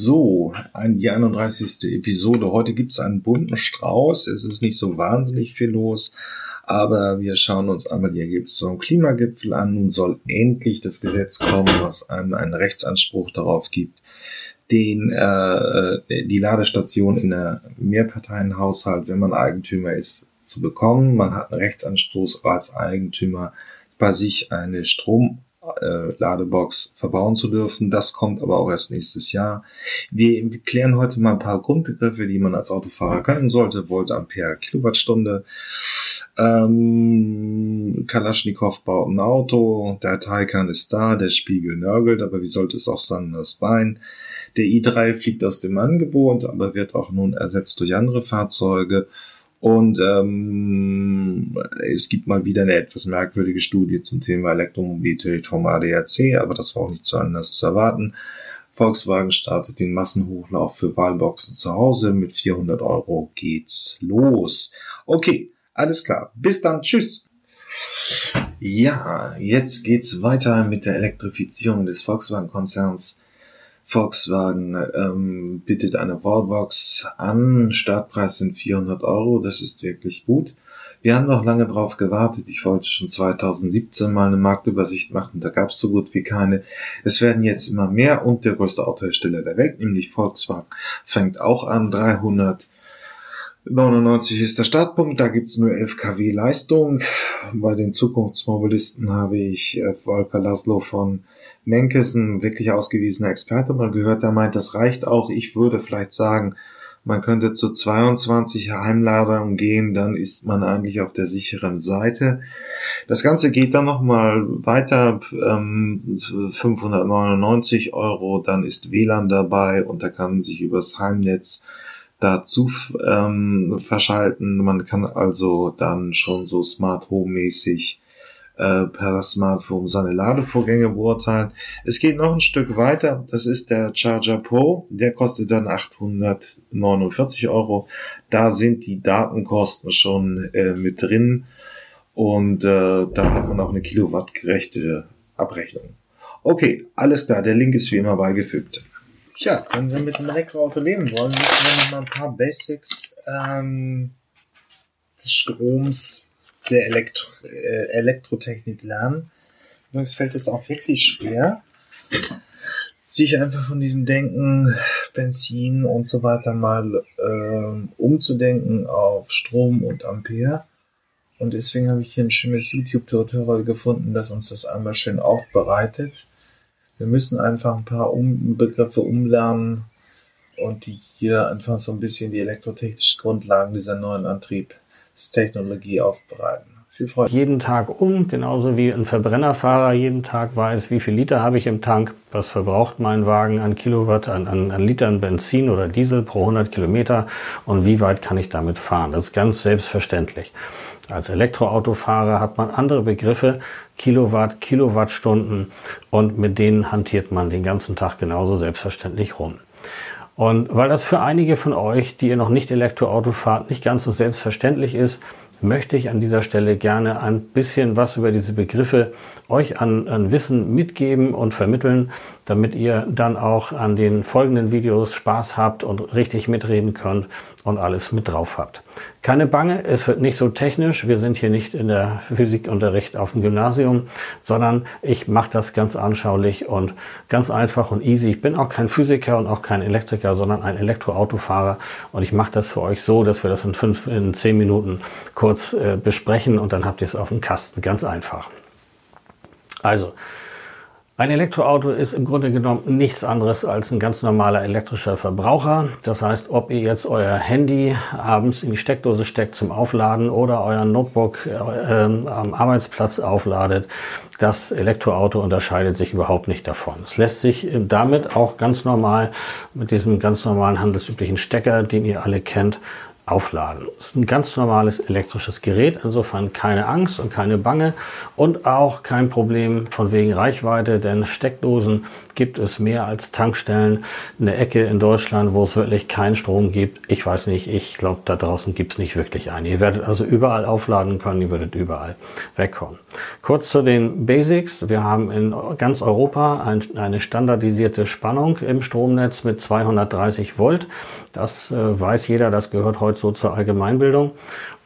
So, die 31. Episode. Heute gibt es einen bunten Strauß. Es ist nicht so wahnsinnig viel los, aber wir schauen uns einmal die Ergebnisse vom Klimagipfel an. Nun soll endlich das Gesetz kommen, was einem einen Rechtsanspruch darauf gibt, den äh, die Ladestation in einem Mehrparteienhaushalt, wenn man Eigentümer ist, zu bekommen. Man hat einen Rechtsanspruch als Eigentümer bei sich eine Strom äh, Ladebox verbauen zu dürfen. Das kommt aber auch erst nächstes Jahr. Wir klären heute mal ein paar Grundbegriffe, die man als Autofahrer können sollte. Volt, Ampere, Kilowattstunde. Ähm, Kalaschnikow baut ein Auto, der Taycan ist da, der Spiegel nörgelt, aber wie sollte es auch anders sein? Der i3 fliegt aus dem Angebot, aber wird auch nun ersetzt durch andere Fahrzeuge. Und ähm, es gibt mal wieder eine etwas merkwürdige Studie zum Thema Elektromobilität vom ADAC, aber das war auch nicht so anders zu erwarten. Volkswagen startet den Massenhochlauf für Wahlboxen zu Hause. Mit 400 Euro geht's los. Okay, alles klar. Bis dann. Tschüss. Ja, jetzt geht's weiter mit der Elektrifizierung des Volkswagen-Konzerns. Volkswagen ähm, bietet eine Wallbox an. Startpreis sind 400 Euro. Das ist wirklich gut. Wir haben noch lange drauf gewartet. Ich wollte schon 2017 mal eine Marktübersicht machen. Da gab es so gut wie keine. Es werden jetzt immer mehr und der größte Autohersteller der Welt, nämlich Volkswagen, fängt auch an. 399 ist der Startpunkt. Da gibt's nur 11 kW Leistung. Bei den Zukunftsmobilisten habe ich äh, Volker Laszlo von Menkes, ein wirklich ausgewiesener Experte, mal gehört, der meint, das reicht auch. Ich würde vielleicht sagen, man könnte zu 22 Heimladern gehen, dann ist man eigentlich auf der sicheren Seite. Das Ganze geht dann nochmal weiter, ähm, 599 Euro, dann ist WLAN dabei und da kann man sich übers Heimnetz dazu ähm, verschalten. Man kann also dann schon so Smart Home mäßig äh, per Smartphone seine Ladevorgänge beurteilen. Es geht noch ein Stück weiter. Das ist der Charger Pro. Der kostet dann 849 Euro. Da sind die Datenkosten schon äh, mit drin. Und äh, da hat man auch eine kilowattgerechte Abrechnung. Okay, alles klar. Der Link ist wie immer beigefügt. Tja, wenn wir mit dem Elektroauto leben wollen, müssen wir noch mal ein paar Basics ähm, des Stroms der Elektro äh, Elektrotechnik lernen. Übrigens fällt es auch wirklich schwer, sich einfach von diesem Denken, Benzin und so weiter mal äh, umzudenken auf Strom und Ampere. Und deswegen habe ich hier ein schönes YouTube-Tutorial gefunden, das uns das einmal schön aufbereitet. Wir müssen einfach ein paar um Begriffe umlernen und die hier einfach so ein bisschen die elektrotechnischen Grundlagen dieser neuen Antriebstechnologie aufbereiten viel Freude. Jeden Tag um, genauso wie ein Verbrennerfahrer jeden Tag weiß, wie viel Liter habe ich im Tank, was verbraucht mein Wagen an Kilowatt, an, an, an Litern Benzin oder Diesel pro 100 Kilometer und wie weit kann ich damit fahren. Das ist ganz selbstverständlich. Als Elektroautofahrer hat man andere Begriffe, Kilowatt, Kilowattstunden und mit denen hantiert man den ganzen Tag genauso selbstverständlich rum. Und weil das für einige von euch, die ihr noch nicht Elektroauto fahrt, nicht ganz so selbstverständlich ist, möchte ich an dieser Stelle gerne ein bisschen was über diese Begriffe euch an, an, Wissen mitgeben und vermitteln, damit ihr dann auch an den folgenden Videos Spaß habt und richtig mitreden könnt und alles mit drauf habt. Keine Bange, es wird nicht so technisch. Wir sind hier nicht in der Physikunterricht auf dem Gymnasium, sondern ich mache das ganz anschaulich und ganz einfach und easy. Ich bin auch kein Physiker und auch kein Elektriker, sondern ein Elektroautofahrer und ich mache das für euch so, dass wir das in fünf, in zehn Minuten kurz äh, besprechen und dann habt ihr es auf dem Kasten. Ganz einfach. Also, ein Elektroauto ist im Grunde genommen nichts anderes als ein ganz normaler elektrischer Verbraucher. Das heißt, ob ihr jetzt euer Handy abends in die Steckdose steckt zum Aufladen oder euer Notebook äh, am Arbeitsplatz aufladet, das Elektroauto unterscheidet sich überhaupt nicht davon. Es lässt sich damit auch ganz normal mit diesem ganz normalen handelsüblichen Stecker, den ihr alle kennt, aufladen. Es ist ein ganz normales elektrisches Gerät, insofern keine Angst und keine Bange und auch kein Problem von wegen Reichweite, denn Steckdosen gibt es mehr als Tankstellen. Eine Ecke in Deutschland, wo es wirklich keinen Strom gibt. Ich weiß nicht, ich glaube, da draußen gibt es nicht wirklich eine. Ihr werdet also überall aufladen können, ihr werdet überall wegkommen. Kurz zu den Basics. Wir haben in ganz Europa ein, eine standardisierte Spannung im Stromnetz mit 230 Volt. Das äh, weiß jeder, das gehört heute so zur Allgemeinbildung.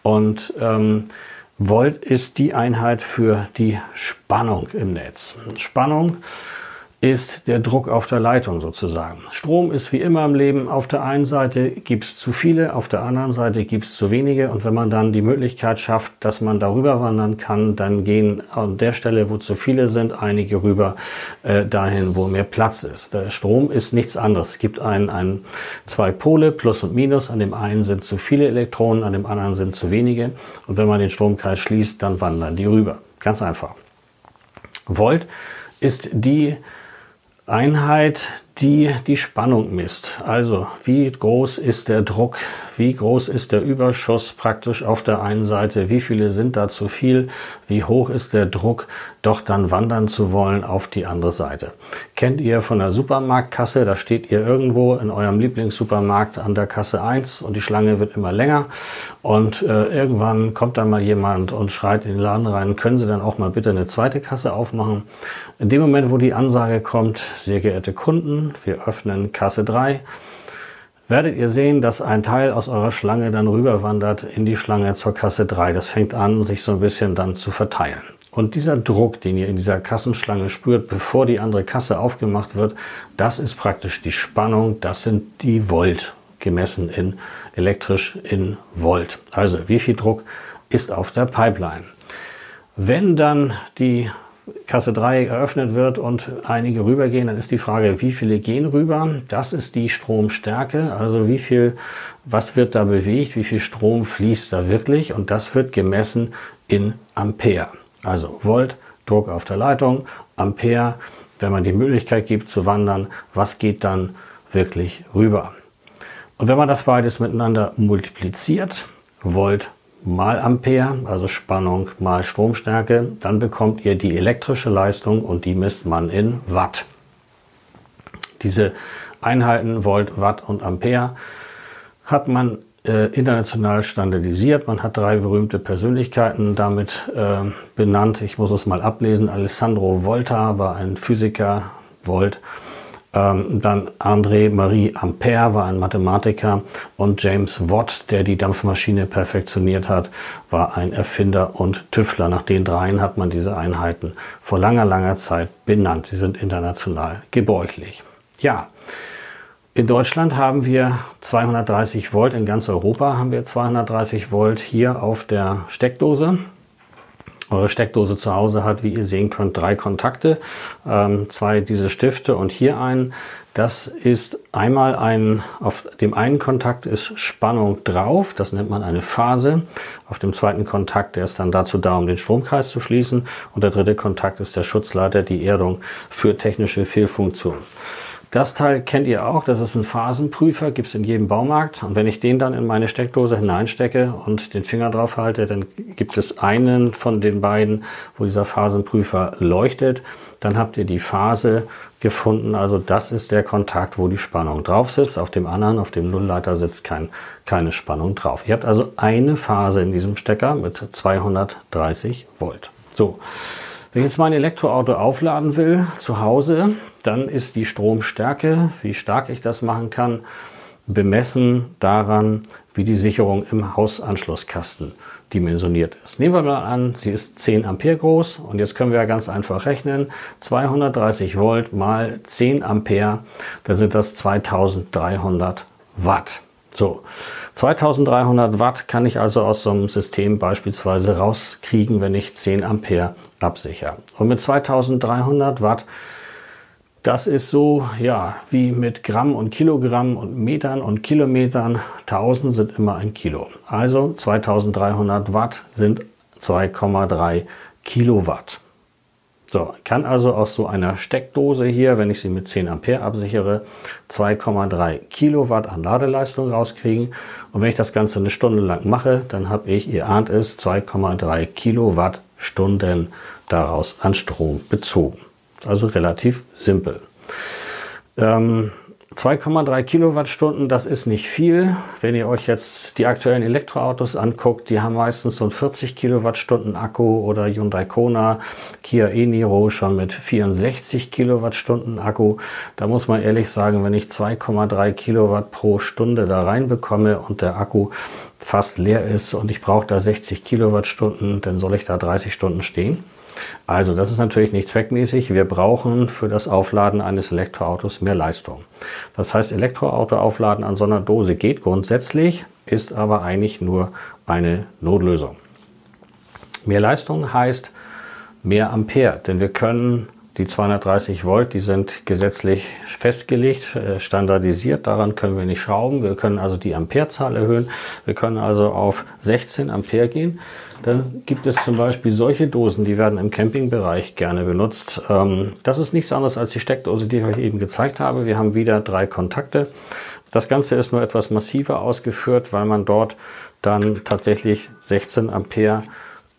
Und ähm, Volt ist die Einheit für die Spannung im Netz. Spannung ist der Druck auf der Leitung sozusagen. Strom ist wie immer im Leben, auf der einen Seite gibt es zu viele, auf der anderen Seite gibt es zu wenige und wenn man dann die Möglichkeit schafft, dass man darüber wandern kann, dann gehen an der Stelle, wo zu viele sind, einige rüber äh, dahin, wo mehr Platz ist. Der Strom ist nichts anderes. Es gibt ein, ein, zwei Pole, Plus und Minus. An dem einen sind zu viele Elektronen, an dem anderen sind zu wenige und wenn man den Stromkreis schließt, dann wandern die rüber. Ganz einfach. Volt ist die Einheit, die die Spannung misst. Also wie groß ist der Druck, wie groß ist der Überschuss praktisch auf der einen Seite, wie viele sind da zu viel, wie hoch ist der Druck, doch dann wandern zu wollen auf die andere Seite. Kennt ihr von der Supermarktkasse, da steht ihr irgendwo in eurem Lieblingssupermarkt an der Kasse 1 und die Schlange wird immer länger. Und äh, irgendwann kommt dann mal jemand und schreit in den Laden rein, können Sie dann auch mal bitte eine zweite Kasse aufmachen? In dem Moment, wo die Ansage kommt, sehr geehrte Kunden, wir öffnen Kasse 3, werdet ihr sehen, dass ein Teil aus eurer Schlange dann rüberwandert in die Schlange zur Kasse 3. Das fängt an, sich so ein bisschen dann zu verteilen. Und dieser Druck, den ihr in dieser Kassenschlange spürt, bevor die andere Kasse aufgemacht wird, das ist praktisch die Spannung, das sind die Volt, gemessen in elektrisch in Volt. Also wie viel Druck ist auf der Pipeline. Wenn dann die Kasse 3 eröffnet wird und einige rübergehen, dann ist die Frage, wie viele gehen rüber? Das ist die Stromstärke, also wie viel, was wird da bewegt, wie viel Strom fließt da wirklich und das wird gemessen in Ampere. Also Volt, Druck auf der Leitung, Ampere, wenn man die Möglichkeit gibt zu wandern, was geht dann wirklich rüber? Und wenn man das beides miteinander multipliziert, Volt mal Ampere, also Spannung mal Stromstärke, dann bekommt ihr die elektrische Leistung und die misst man in Watt. Diese Einheiten Volt, Watt und Ampere hat man äh, international standardisiert. Man hat drei berühmte Persönlichkeiten damit äh, benannt. Ich muss es mal ablesen. Alessandro Volta war ein Physiker, Volt ähm, dann André-Marie Ampère war ein Mathematiker und James Watt, der die Dampfmaschine perfektioniert hat, war ein Erfinder und Tüftler. Nach den dreien hat man diese Einheiten vor langer, langer Zeit benannt. Sie sind international gebräuchlich. Ja, in Deutschland haben wir 230 Volt, in ganz Europa haben wir 230 Volt hier auf der Steckdose. Eure Steckdose zu Hause hat, wie ihr sehen könnt, drei Kontakte, ähm, zwei diese Stifte und hier einen. Das ist einmal ein, auf dem einen Kontakt ist Spannung drauf, das nennt man eine Phase. Auf dem zweiten Kontakt, der ist dann dazu da, um den Stromkreis zu schließen. Und der dritte Kontakt ist der Schutzleiter, die Erdung für technische Fehlfunktionen. Das Teil kennt ihr auch, das ist ein Phasenprüfer, gibt es in jedem Baumarkt. Und wenn ich den dann in meine Steckdose hineinstecke und den Finger drauf halte, dann gibt es einen von den beiden, wo dieser Phasenprüfer leuchtet. Dann habt ihr die Phase gefunden. Also das ist der Kontakt, wo die Spannung drauf sitzt. Auf dem anderen, auf dem Nullleiter sitzt kein, keine Spannung drauf. Ihr habt also eine Phase in diesem Stecker mit 230 Volt. So. Wenn ich jetzt mein Elektroauto aufladen will zu Hause, dann ist die Stromstärke, wie stark ich das machen kann, bemessen daran, wie die Sicherung im Hausanschlusskasten dimensioniert ist. Nehmen wir mal an, sie ist 10 Ampere groß und jetzt können wir ganz einfach rechnen. 230 Volt mal 10 Ampere, dann sind das 2300 Watt. So, 2300 Watt kann ich also aus so einem System beispielsweise rauskriegen, wenn ich 10 Ampere absichere. Und mit 2300 Watt, das ist so, ja, wie mit Gramm und Kilogramm und Metern und Kilometern. 1000 sind immer ein Kilo. Also 2300 Watt sind 2,3 Kilowatt. So, kann also aus so einer Steckdose hier, wenn ich sie mit 10 Ampere absichere, 2,3 Kilowatt an Ladeleistung rauskriegen. Und wenn ich das Ganze eine Stunde lang mache, dann habe ich, ihr ahnt es, 2,3 Kilowattstunden daraus an Strom bezogen. Also relativ simpel. Ähm, 2,3 Kilowattstunden, das ist nicht viel. Wenn ihr euch jetzt die aktuellen Elektroautos anguckt, die haben meistens so einen 40 Kilowattstunden Akku oder Hyundai Kona, Kia e-Niro schon mit 64 Kilowattstunden Akku. Da muss man ehrlich sagen, wenn ich 2,3 Kilowatt pro Stunde da reinbekomme und der Akku fast leer ist und ich brauche da 60 Kilowattstunden, dann soll ich da 30 Stunden stehen. Also das ist natürlich nicht zweckmäßig. Wir brauchen für das Aufladen eines Elektroautos mehr Leistung. Das heißt, Elektroauto aufladen an so einer Dose geht grundsätzlich, ist aber eigentlich nur eine Notlösung. Mehr Leistung heißt mehr Ampere, denn wir können die 230 Volt, die sind gesetzlich festgelegt, äh, standardisiert. Daran können wir nicht schrauben. Wir können also die Amperezahl erhöhen. Wir können also auf 16 Ampere gehen. Dann gibt es zum Beispiel solche Dosen, die werden im Campingbereich gerne benutzt. Ähm, das ist nichts anderes als die Steckdose, die ich euch eben gezeigt habe. Wir haben wieder drei Kontakte. Das Ganze ist nur etwas massiver ausgeführt, weil man dort dann tatsächlich 16 Ampere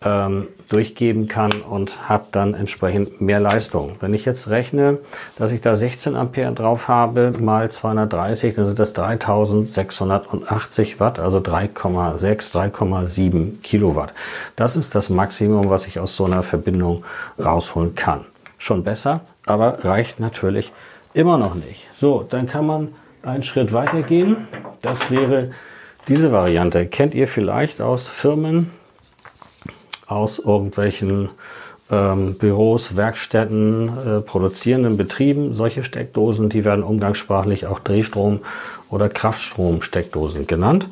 ähm, durchgeben kann und hat dann entsprechend mehr Leistung. Wenn ich jetzt rechne, dass ich da 16 Ampere drauf habe mal 230, dann sind das 3680 Watt, also 3,6, 3,7 Kilowatt. Das ist das Maximum, was ich aus so einer Verbindung rausholen kann. Schon besser, aber reicht natürlich immer noch nicht. So, dann kann man einen Schritt weiter gehen. Das wäre diese Variante. Kennt ihr vielleicht aus Firmen, aus irgendwelchen ähm, Büros, Werkstätten, äh, produzierenden Betrieben. Solche Steckdosen, die werden umgangssprachlich auch Drehstrom- oder Kraftstromsteckdosen genannt.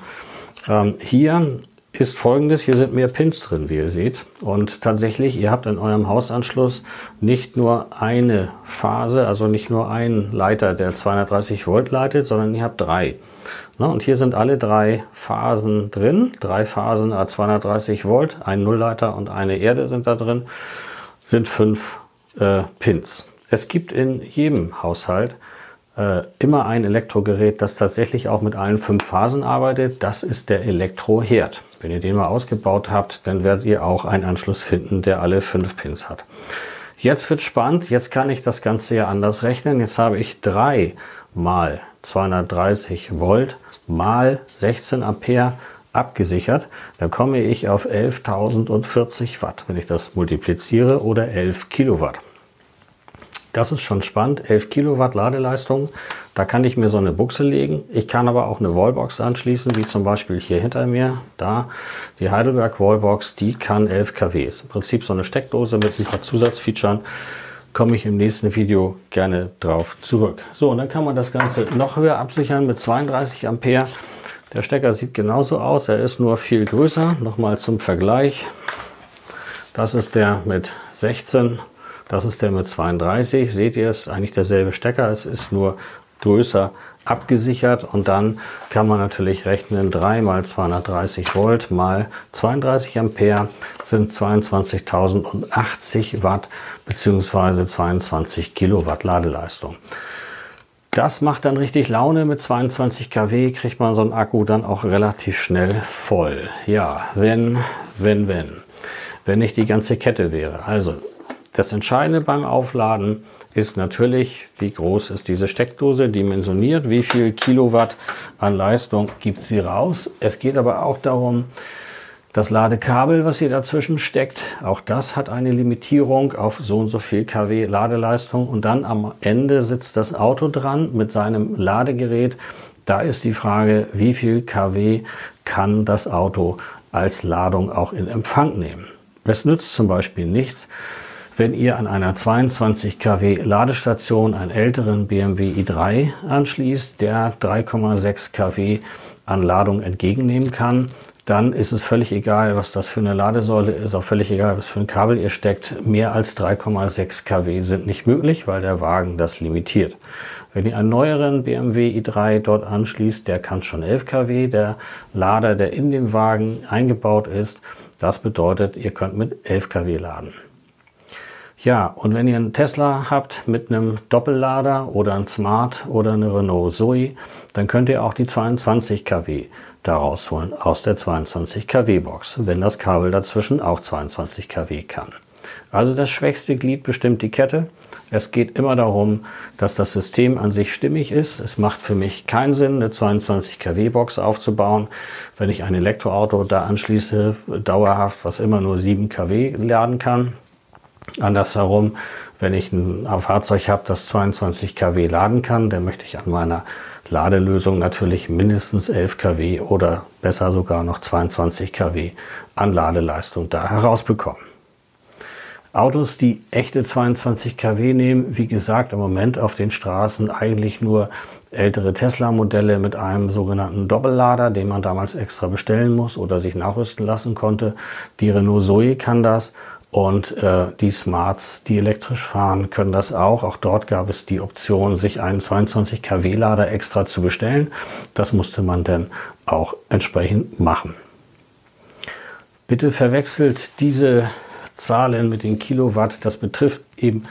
Ähm, hier ist folgendes, hier sind mehr Pins drin, wie ihr seht. Und tatsächlich, ihr habt in eurem Hausanschluss nicht nur eine Phase, also nicht nur einen Leiter, der 230 Volt leitet, sondern ihr habt drei. Na, und hier sind alle drei Phasen drin. Drei Phasen a 230 Volt, ein Nullleiter und eine Erde sind da drin. Sind fünf äh, Pins. Es gibt in jedem Haushalt äh, immer ein Elektrogerät, das tatsächlich auch mit allen fünf Phasen arbeitet. Das ist der Elektroherd. Wenn ihr den mal ausgebaut habt, dann werdet ihr auch einen Anschluss finden, der alle fünf Pins hat. Jetzt wird spannend. Jetzt kann ich das Ganze ja anders rechnen. Jetzt habe ich drei mal 230 Volt mal 16 Ampere abgesichert, dann komme ich auf 11.040 Watt, wenn ich das multipliziere, oder 11 Kilowatt. Das ist schon spannend, 11 Kilowatt Ladeleistung. Da kann ich mir so eine Buchse legen. Ich kann aber auch eine Wallbox anschließen, wie zum Beispiel hier hinter mir. Da, die Heidelberg Wallbox, die kann 11 kW. Ist im Prinzip so eine Steckdose mit ein paar Zusatzfeatures komme ich im nächsten Video gerne drauf zurück. So, und dann kann man das Ganze noch höher absichern mit 32 Ampere. Der Stecker sieht genauso aus, er ist nur viel größer. Nochmal zum Vergleich. Das ist der mit 16, das ist der mit 32. Seht ihr, es ist eigentlich derselbe Stecker, es ist nur größer abgesichert und dann kann man natürlich rechnen 3 mal 230 Volt mal 32 Ampere sind 22.080 Watt bzw. 22 Kilowatt Ladeleistung. Das macht dann richtig Laune. Mit 22 kW kriegt man so einen Akku dann auch relativ schnell voll. Ja, wenn, wenn, wenn. Wenn nicht die ganze Kette wäre. Also, das Entscheidende beim Aufladen ist natürlich, wie groß ist diese Steckdose dimensioniert, wie viel Kilowatt an Leistung gibt sie raus. Es geht aber auch darum, das Ladekabel, was hier dazwischen steckt, auch das hat eine Limitierung auf so und so viel kW Ladeleistung. Und dann am Ende sitzt das Auto dran mit seinem Ladegerät. Da ist die Frage, wie viel kW kann das Auto als Ladung auch in Empfang nehmen. Es nützt zum Beispiel nichts, wenn ihr an einer 22 kW Ladestation einen älteren BMW i3 anschließt, der 3,6 kW an Ladung entgegennehmen kann, dann ist es völlig egal, was das für eine Ladesäule ist, auch völlig egal, was für ein Kabel ihr steckt. Mehr als 3,6 kW sind nicht möglich, weil der Wagen das limitiert. Wenn ihr einen neueren BMW i3 dort anschließt, der kann schon 11 kW. Der Lader, der in dem Wagen eingebaut ist, das bedeutet, ihr könnt mit 11 kW laden. Ja, und wenn ihr einen Tesla habt mit einem Doppellader oder ein Smart oder eine Renault Zoe, dann könnt ihr auch die 22 kW da rausholen aus der 22 kW Box, wenn das Kabel dazwischen auch 22 kW kann. Also das schwächste Glied bestimmt die Kette. Es geht immer darum, dass das System an sich stimmig ist. Es macht für mich keinen Sinn, eine 22 kW Box aufzubauen, wenn ich ein Elektroauto da anschließe, dauerhaft, was immer nur 7 kW laden kann. Andersherum, wenn ich ein Fahrzeug habe, das 22 kW laden kann, dann möchte ich an meiner Ladelösung natürlich mindestens 11 kW oder besser sogar noch 22 kW an Ladeleistung da herausbekommen. Autos, die echte 22 kW nehmen, wie gesagt, im Moment auf den Straßen eigentlich nur ältere Tesla-Modelle mit einem sogenannten Doppellader, den man damals extra bestellen muss oder sich nachrüsten lassen konnte. Die Renault Zoe kann das und äh, die Smarts, die elektrisch fahren, können das auch. Auch dort gab es die Option, sich einen 22 kW Lader extra zu bestellen. Das musste man dann auch entsprechend machen. Bitte verwechselt diese Zahlen mit den Kilowatt. Das betrifft eben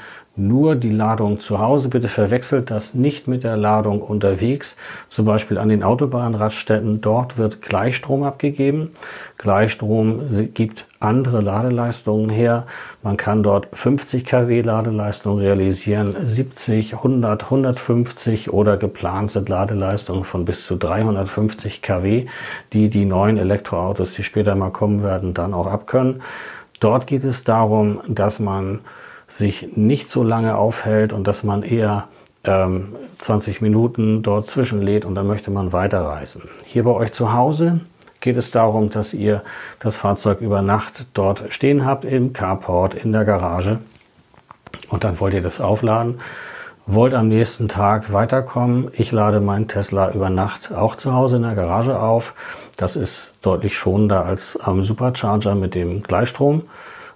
nur die Ladung zu Hause. Bitte verwechselt das nicht mit der Ladung unterwegs, zum Beispiel an den Autobahnraststätten. Dort wird Gleichstrom abgegeben. Gleichstrom gibt andere Ladeleistungen her. Man kann dort 50 kW Ladeleistung realisieren, 70, 100, 150 oder geplant sind Ladeleistungen von bis zu 350 kW, die die neuen Elektroautos, die später mal kommen werden, dann auch abkönnen. Dort geht es darum, dass man sich nicht so lange aufhält und dass man eher ähm, 20 Minuten dort zwischenlädt und dann möchte man weiterreisen. Hier bei euch zu Hause geht es darum, dass ihr das Fahrzeug über Nacht dort stehen habt, im Carport, in der Garage. Und dann wollt ihr das aufladen, wollt am nächsten Tag weiterkommen. Ich lade meinen Tesla über Nacht auch zu Hause in der Garage auf. Das ist deutlich schonender als am Supercharger mit dem Gleichstrom,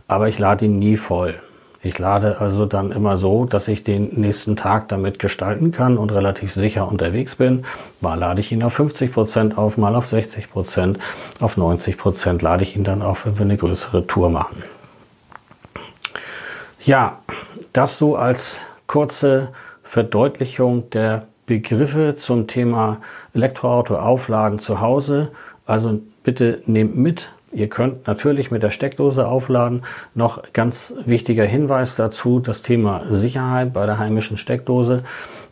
aber ich lade ihn nie voll. Ich lade also dann immer so, dass ich den nächsten Tag damit gestalten kann und relativ sicher unterwegs bin. Mal lade ich ihn auf 50 Prozent auf, mal auf 60 Prozent, auf 90 Prozent lade ich ihn dann auf, wenn wir eine größere Tour machen. Ja, das so als kurze Verdeutlichung der Begriffe zum Thema Elektroauto aufladen zu Hause. Also bitte nehmt mit, Ihr könnt natürlich mit der Steckdose aufladen. Noch ganz wichtiger Hinweis dazu, das Thema Sicherheit bei der heimischen Steckdose.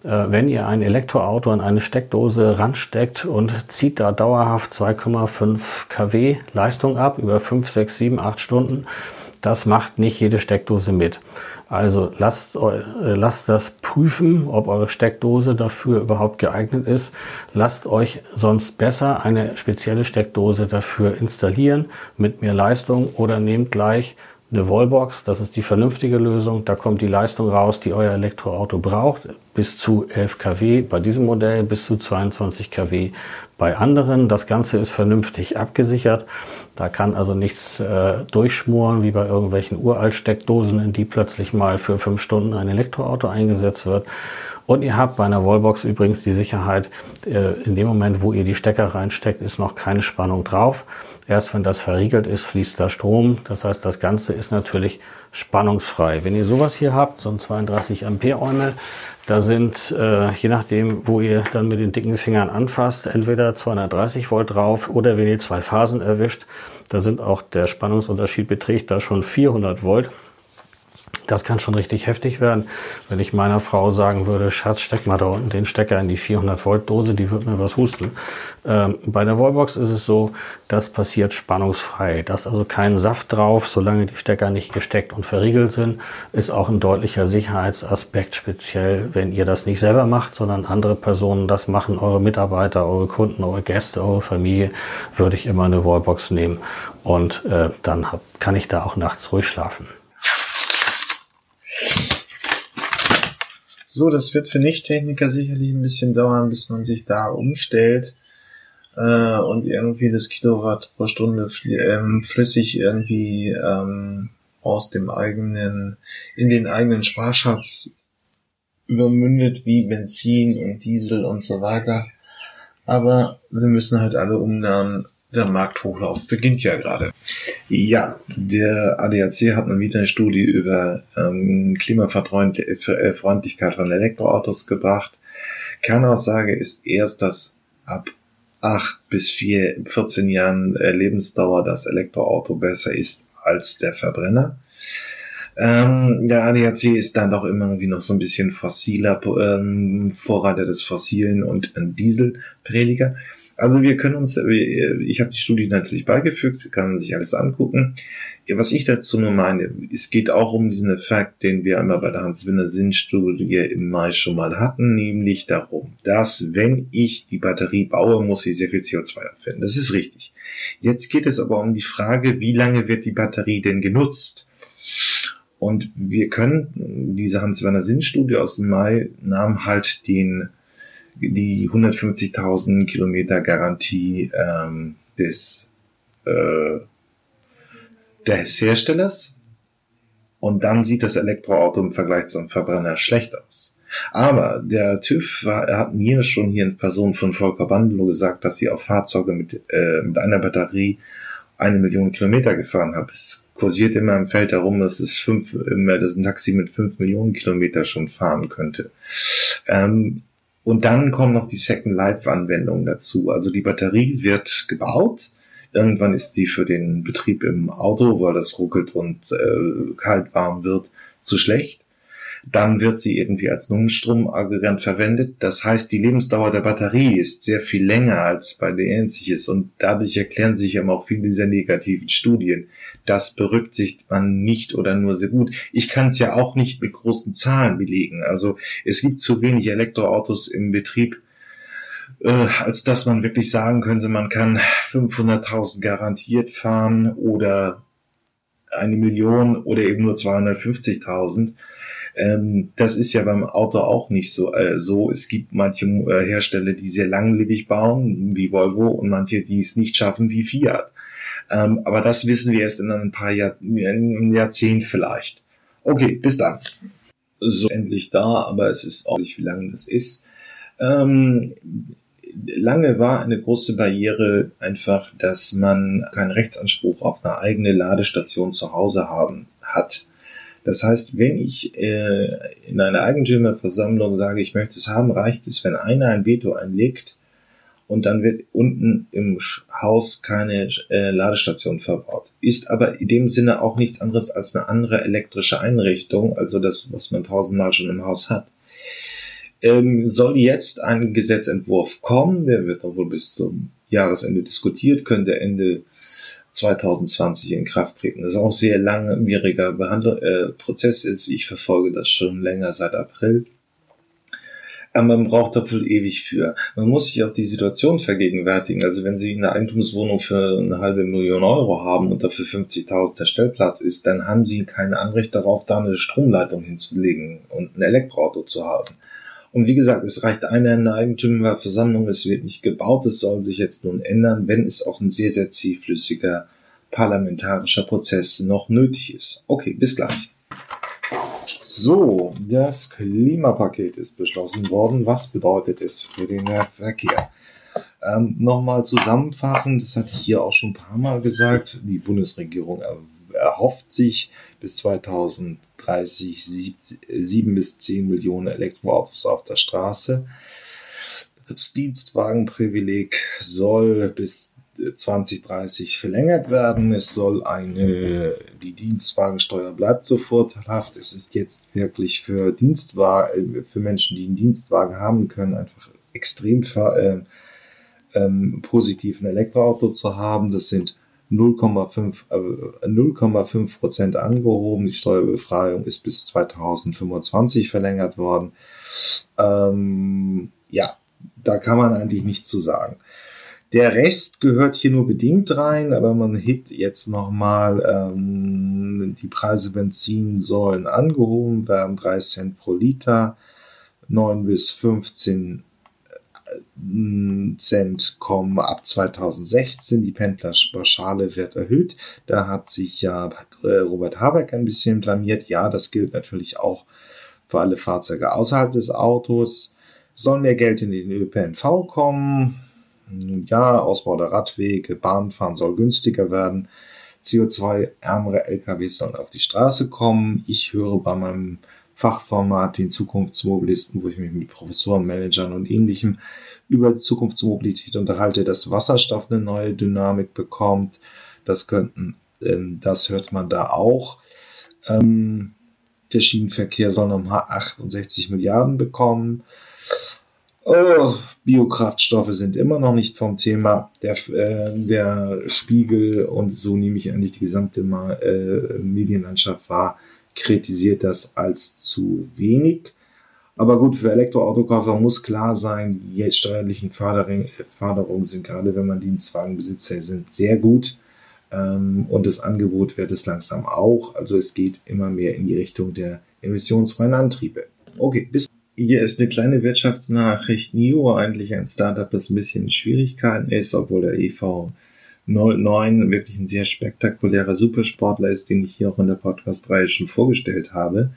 Äh, wenn ihr ein Elektroauto an eine Steckdose ransteckt und zieht da dauerhaft 2,5 kW Leistung ab über 5, 6, 7, 8 Stunden, das macht nicht jede Steckdose mit. Also lasst, äh, lasst das prüfen, ob eure Steckdose dafür überhaupt geeignet ist. Lasst euch sonst besser eine spezielle Steckdose dafür installieren mit mehr Leistung oder nehmt gleich eine Wallbox, das ist die vernünftige Lösung. Da kommt die Leistung raus, die euer Elektroauto braucht, bis zu 11 kW bei diesem Modell, bis zu 22 kW bei anderen. Das Ganze ist vernünftig abgesichert. Da kann also nichts äh, durchschmoren, wie bei irgendwelchen Uraltsteckdosen, in die plötzlich mal für fünf Stunden ein Elektroauto eingesetzt wird. Und ihr habt bei einer Wallbox übrigens die Sicherheit, äh, in dem Moment, wo ihr die Stecker reinsteckt, ist noch keine Spannung drauf. Erst wenn das verriegelt ist, fließt da Strom. Das heißt, das Ganze ist natürlich spannungsfrei. Wenn ihr sowas hier habt, so ein 32 Ampere Eumel, da sind, äh, je nachdem, wo ihr dann mit den dicken Fingern anfasst, entweder 230 Volt drauf oder wenn ihr zwei Phasen erwischt, da sind auch der Spannungsunterschied beträgt da schon 400 Volt. Das kann schon richtig heftig werden. Wenn ich meiner Frau sagen würde, Schatz, steck mal da unten den Stecker in die 400 Volt Dose, die wird mir was husten. Ähm, bei der Wallbox ist es so, das passiert spannungsfrei. Da ist also kein Saft drauf, solange die Stecker nicht gesteckt und verriegelt sind. Ist auch ein deutlicher Sicherheitsaspekt, speziell wenn ihr das nicht selber macht, sondern andere Personen das machen, eure Mitarbeiter, eure Kunden, eure Gäste, eure Familie, würde ich immer eine Wallbox nehmen und äh, dann hab, kann ich da auch nachts ruhig schlafen. So, das wird für Nicht-Techniker sicherlich ein bisschen dauern, bis man sich da umstellt äh, und irgendwie das Kilowatt pro Stunde ähm, flüssig irgendwie ähm, aus dem eigenen, in den eigenen Sparschatz übermündet wie Benzin und Diesel und so weiter. Aber wir müssen halt alle umlernen. Der Markthochlauf beginnt ja gerade. Ja, der ADAC hat mal wieder eine Studie über ähm, Klimafreundlichkeit von Elektroautos gebracht. Kernaussage ist erst, dass ab 8 bis 4, 14 Jahren äh, Lebensdauer das Elektroauto besser ist als der Verbrenner. Ähm, der ADAC ist dann doch immer irgendwie noch so ein bisschen fossiler ähm, Vorreiter des Fossilen und ein Dieselprediger. Also wir können uns, ich habe die Studie natürlich beigefügt, kann sich alles angucken. Was ich dazu nur meine, es geht auch um diesen Effekt, den wir einmal bei der Hans-Winner-Sinn-Studie im Mai schon mal hatten, nämlich darum, dass wenn ich die Batterie baue, muss ich sehr viel CO2 abwenden. Das ist richtig. Jetzt geht es aber um die Frage, wie lange wird die Batterie denn genutzt? Und wir können, diese Hans-Werner-Sinn-Studie aus dem Mai nahm halt den, die 150.000 Kilometer Garantie ähm, des, äh, des Herstellers und dann sieht das Elektroauto im Vergleich zum Verbrenner schlecht aus. Aber der TÜV war, hat mir schon hier in Person von Volker Bandelow gesagt, dass sie auf Fahrzeuge mit, äh, mit einer Batterie eine Million Kilometer gefahren habe. Es kursiert immer im Feld herum, dass es fünf, dass ein Taxi mit fünf Millionen Kilometer schon fahren könnte. Ähm, und dann kommen noch die Second Life Anwendungen dazu. Also die Batterie wird gebaut. Irgendwann ist sie für den Betrieb im Auto, weil das ruckelt und äh, kalt warm wird, zu schlecht dann wird sie irgendwie als Lungenstromaggregant verwendet. Das heißt, die Lebensdauer der Batterie ist sehr viel länger als bei der ähnliches und dadurch erklären sich eben auch viele dieser negativen Studien. Das berücksichtigt man nicht oder nur sehr gut. Ich kann es ja auch nicht mit großen Zahlen belegen. Also es gibt zu wenig Elektroautos im Betrieb, äh, als dass man wirklich sagen könnte, man kann 500.000 garantiert fahren oder eine Million oder eben nur 250.000. Ähm, das ist ja beim Auto auch nicht so. Äh, so. Es gibt manche äh, Hersteller, die sehr langlebig bauen, wie Volvo, und manche, die es nicht schaffen, wie Fiat. Ähm, aber das wissen wir erst in ein paar Jahr, in vielleicht. Okay, bis dann. So endlich da, aber es ist auch nicht, wie lange das ist. Ähm, lange war eine große Barriere einfach, dass man keinen Rechtsanspruch auf eine eigene Ladestation zu Hause haben hat. Das heißt, wenn ich äh, in einer Eigentümerversammlung sage, ich möchte es haben, reicht es, wenn einer ein Veto einlegt und dann wird unten im Haus keine äh, Ladestation verbaut. Ist aber in dem Sinne auch nichts anderes als eine andere elektrische Einrichtung, also das, was man tausendmal schon im Haus hat. Ähm, soll jetzt ein Gesetzentwurf kommen, der wird noch wohl bis zum Jahresende diskutiert, könnte Ende 2020 in Kraft treten. Das ist auch sehr langwieriger Behandlung, äh, Prozess ist. Ich verfolge das schon länger seit April. Aber man braucht dafür ewig für. Man muss sich auch die Situation vergegenwärtigen. Also wenn Sie eine Eigentumswohnung für eine halbe Million Euro haben und dafür 50.000 der Stellplatz ist, dann haben Sie kein Anrecht darauf, da eine Stromleitung hinzulegen und ein Elektroauto zu haben. Und wie gesagt, es reicht eine in der Eigentümerversammlung, es wird nicht gebaut, es soll sich jetzt nun ändern, wenn es auch ein sehr, sehr zielflüssiger parlamentarischer Prozess noch nötig ist. Okay, bis gleich. So, das Klimapaket ist beschlossen worden. Was bedeutet es für den Verkehr? Ähm, Nochmal zusammenfassend, das hatte ich hier auch schon ein paar Mal gesagt, die Bundesregierung erhofft sich bis 2030 sieben bis zehn Millionen Elektroautos auf der Straße. Das Dienstwagenprivileg soll bis 2030 verlängert werden. Es soll eine, die Dienstwagensteuer bleibt so vorteilhaft. Es ist jetzt wirklich für Dienstwagen, für Menschen, die einen Dienstwagen haben können, einfach extrem äh, ähm, positiv ein Elektroauto zu haben. Das sind 0,5 äh, Prozent angehoben. Die Steuerbefreiung ist bis 2025 verlängert worden. Ähm, ja, da kann man eigentlich nichts zu sagen. Der Rest gehört hier nur bedingt rein, aber man hebt jetzt nochmal, ähm, die Preise Benzin sollen angehoben werden, 3 Cent pro Liter, 9 bis 15 Cent kommen ab 2016. Die Pendlerpauschale wird erhöht. Da hat sich ja äh, Robert Habeck ein bisschen blamiert. Ja, das gilt natürlich auch für alle Fahrzeuge außerhalb des Autos. Soll mehr Geld in den ÖPNV kommen? Ja, Ausbau der Radwege, Bahnfahren soll günstiger werden. CO2-ärmere LKWs sollen auf die Straße kommen. Ich höre bei meinem Fachformat, den Zukunftsmobilisten, wo ich mich mit Professoren, Managern und ähnlichem über Zukunftsmobilität unterhalte, dass Wasserstoff eine neue Dynamik bekommt. Das könnten, ähm, das hört man da auch. Ähm, der Schienenverkehr soll nochmal 68 Milliarden bekommen. Oh, Biokraftstoffe sind immer noch nicht vom Thema. Der, äh, der Spiegel und so nehme ich eigentlich die gesamte äh, Medienlandschaft wahr, kritisiert das als zu wenig. Aber gut, für Elektroautokäufer muss klar sein, die steuerlichen Förderungen, sind gerade, wenn man Dienstwagenbesitzer sind, sehr gut. Ähm, und das Angebot wird es langsam auch. Also es geht immer mehr in die Richtung der emissionsfreien Antriebe. Okay, bis hier ist eine kleine Wirtschaftsnachricht. NIO, eigentlich ein Startup, das ein bisschen in Schwierigkeiten ist, obwohl der EV 09 wirklich ein sehr spektakulärer Supersportler ist, den ich hier auch in der Podcast-Reihe schon vorgestellt habe.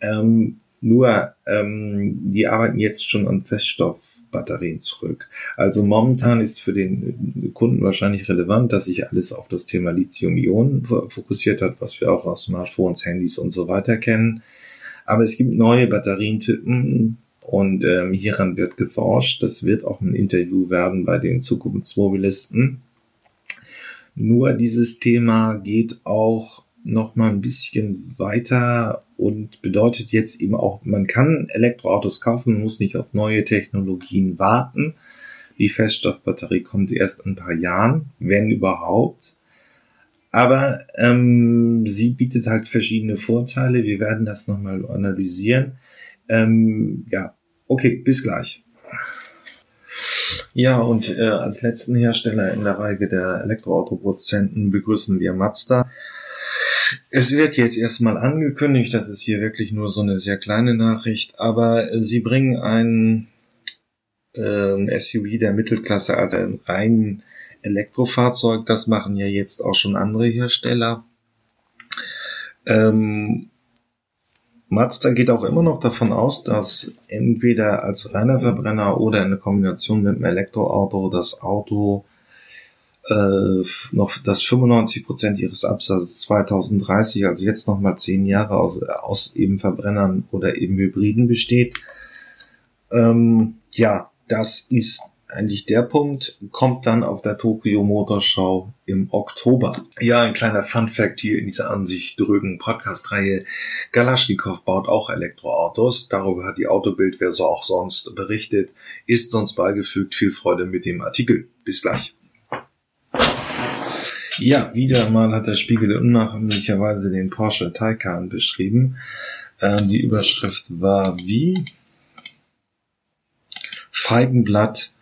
Ähm, nur, ähm, die arbeiten jetzt schon an Feststoffbatterien zurück. Also momentan ist für den Kunden wahrscheinlich relevant, dass sich alles auf das Thema Lithium-Ionen fokussiert hat, was wir auch aus Smartphones, Handys und so weiter kennen. Aber es gibt neue Batterientypen und ähm, hieran wird geforscht. Das wird auch ein Interview werden bei den Zukunftsmobilisten. Nur dieses Thema geht auch noch mal ein bisschen weiter und bedeutet jetzt eben auch, man kann Elektroautos kaufen, muss nicht auf neue Technologien warten. Die Feststoffbatterie kommt erst in ein paar Jahren, wenn überhaupt. Aber ähm, sie bietet halt verschiedene Vorteile. Wir werden das nochmal analysieren. Ähm, ja, okay, bis gleich. Ja, und äh, als letzten Hersteller in der Reihe der Elektroautoproduzenten begrüßen wir Mazda. Es wird jetzt erstmal angekündigt, das ist hier wirklich nur so eine sehr kleine Nachricht, aber äh, sie bringen ein äh, SUV der Mittelklasse als ein rein Elektrofahrzeug. Das machen ja jetzt auch schon andere Hersteller. Ähm, Mazda geht auch immer noch davon aus, dass entweder als reiner Verbrenner oder in Kombination mit einem Elektroauto das Auto äh, noch das 95 Prozent ihres Absatzes 2030, also jetzt noch mal zehn Jahre aus, aus eben Verbrennern oder eben Hybriden besteht. Ähm, ja, das ist eigentlich der Punkt, kommt dann auf der Tokyo Motorshow im Oktober. Ja, ein kleiner Fun Fact hier in dieser Ansicht drögen Podcast-Reihe. Galaschnikow baut auch Elektroautos. Darüber hat die Autobild, wer so auch sonst berichtet, ist sonst beigefügt. Viel Freude mit dem Artikel. Bis gleich. Ja, wieder mal hat der Spiegel unnachahmlicherweise den Porsche Taycan beschrieben. Äh, die Überschrift war wie Feigenblatt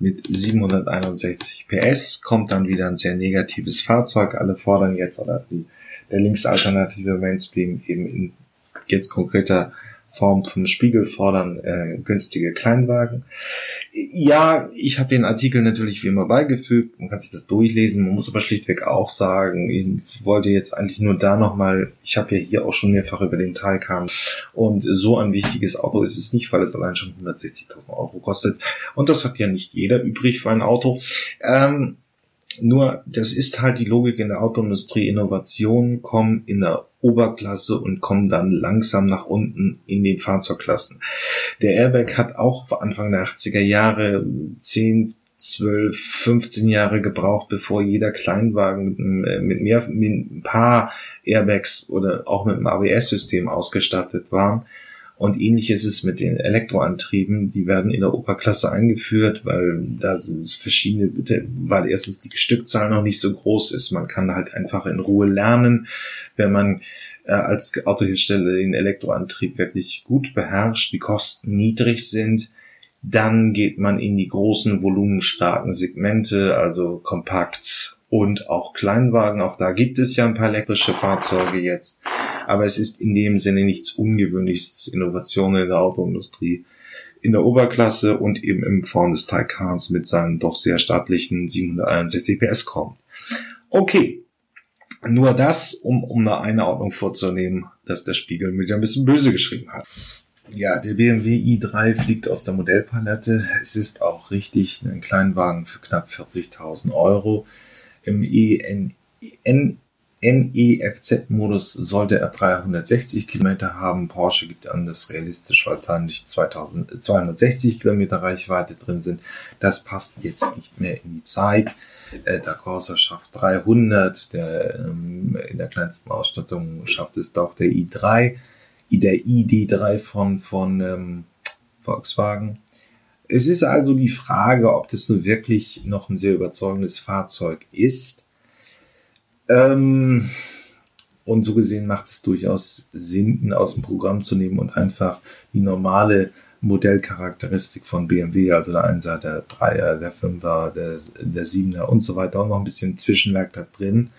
mit 761 PS, kommt dann wieder ein sehr negatives Fahrzeug. Alle fordern jetzt, oder die, der linksalternative Mainstream eben in jetzt konkreter Form vom Spiegel fordern äh, günstige Kleinwagen. Ja, ich habe den Artikel natürlich wie immer beigefügt, man kann sich das durchlesen, man muss aber schlichtweg auch sagen, ich wollte jetzt eigentlich nur da nochmal, ich habe ja hier auch schon mehrfach über den Taycan und so ein wichtiges Auto ist es nicht, weil es allein schon 160.000 Euro kostet und das hat ja nicht jeder übrig für ein Auto. Ähm, nur, das ist halt die Logik in der Autoindustrie. Innovationen kommen in der Oberklasse und kommen dann langsam nach unten in den Fahrzeugklassen. Der Airbag hat auch Anfang der 80er Jahre 10, 12, 15 Jahre gebraucht, bevor jeder Kleinwagen mit, mit mehr, mit ein paar Airbags oder auch mit einem ABS-System ausgestattet war. Und ähnlich ist es mit den Elektroantrieben. Die werden in der Oberklasse eingeführt, weil da sind verschiedene, weil erstens die Stückzahl noch nicht so groß ist. Man kann halt einfach in Ruhe lernen, wenn man äh, als Autohersteller den Elektroantrieb wirklich gut beherrscht, die Kosten niedrig sind. Dann geht man in die großen volumenstarken Segmente, also kompakt und auch Kleinwagen. Auch da gibt es ja ein paar elektrische Fahrzeuge jetzt. Aber es ist in dem Sinne nichts Ungewöhnliches, Innovationen in der Autoindustrie in der Oberklasse und eben in Form des Taycans mit seinen doch sehr stattlichen 761 PS kommt. Okay, nur das, um, um eine Einordnung vorzunehmen, dass der Spiegel mit ein bisschen böse geschrieben hat. Ja, der BMW i3 fliegt aus der Modellpalette. Es ist auch richtig ein Kleinwagen für knapp 40.000 Euro im EN NEFZ-Modus sollte er 360 Kilometer haben. Porsche gibt an, dass realistisch wahrscheinlich 2000, 260 Kilometer Reichweite drin sind. Das passt jetzt nicht mehr in die Zeit. Äh, der Corsa schafft 300, der, ähm, in der kleinsten Ausstattung schafft es doch der i3, der ID3 von, von ähm, Volkswagen. Es ist also die Frage, ob das nun wirklich noch ein sehr überzeugendes Fahrzeug ist. Ähm, und so gesehen macht es durchaus Sinn, ihn aus dem Programm zu nehmen und einfach die normale Modellcharakteristik von BMW, also der 1er, der 3er, der 5er, der, der 7er und so weiter, auch noch ein bisschen Zwischenwerk da drin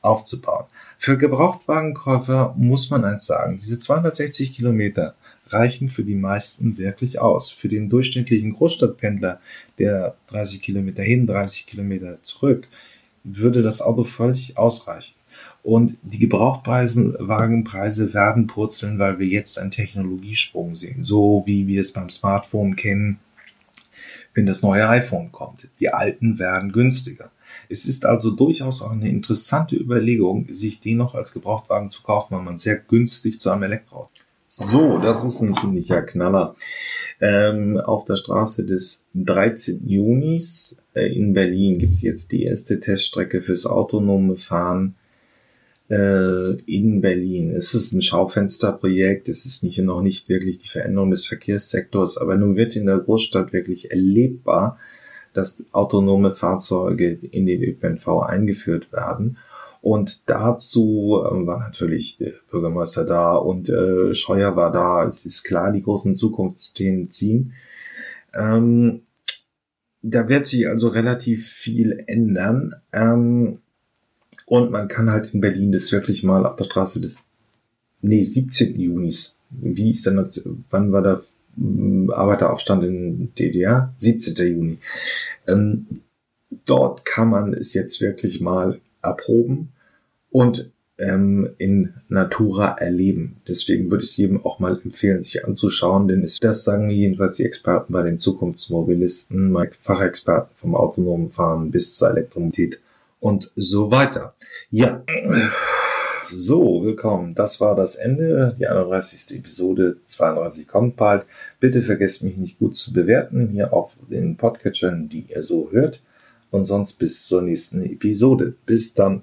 aufzubauen. Für Gebrauchtwagenkäufer muss man eins sagen, diese 260 Kilometer reichen für die meisten wirklich aus. Für den durchschnittlichen Großstadtpendler, der 30 Kilometer hin, 30 Kilometer zurück, würde das Auto völlig ausreichen. Und die Gebrauchtwagenpreise werden purzeln, weil wir jetzt einen Technologiesprung sehen, so wie wir es beim Smartphone kennen, wenn das neue iPhone kommt. Die alten werden günstiger. Es ist also durchaus auch eine interessante Überlegung, sich den noch als Gebrauchtwagen zu kaufen, weil man sehr günstig zu einem Elektroauto. So, das ist ein ziemlicher Knaller. Ähm, auf der Straße des 13. Junis äh, in Berlin gibt es jetzt die erste Teststrecke fürs autonome Fahren äh, in Berlin. Es ist ein Schaufensterprojekt, es ist nicht, noch nicht wirklich die Veränderung des Verkehrssektors, aber nun wird in der Großstadt wirklich erlebbar, dass autonome Fahrzeuge in den ÖPNV eingeführt werden. Und dazu ähm, war natürlich der Bürgermeister da und äh, Scheuer war da. Es ist klar, die großen Zukunftsthemen ziehen. Ähm, da wird sich also relativ viel ändern. Ähm, und man kann halt in Berlin das wirklich mal auf der Straße des, nee, 17. Junis. Wie ist denn wann war der hm, Arbeiteraufstand in DDR? 17. Juni. Ähm, dort kann man es jetzt wirklich mal erproben und ähm, in Natura erleben. Deswegen würde ich es jedem auch mal empfehlen, sich anzuschauen, denn ist, das sagen jedenfalls die Experten bei den Zukunftsmobilisten, Fachexperten vom autonomen Fahren bis zur Elektromobilität und so weiter. Ja, so, willkommen. Das war das Ende, die 31. Episode 32 kommt bald. Bitte vergesst mich nicht gut zu bewerten hier auf den Podcatchern, die ihr so hört. Und sonst bis zur nächsten Episode. Bis dann.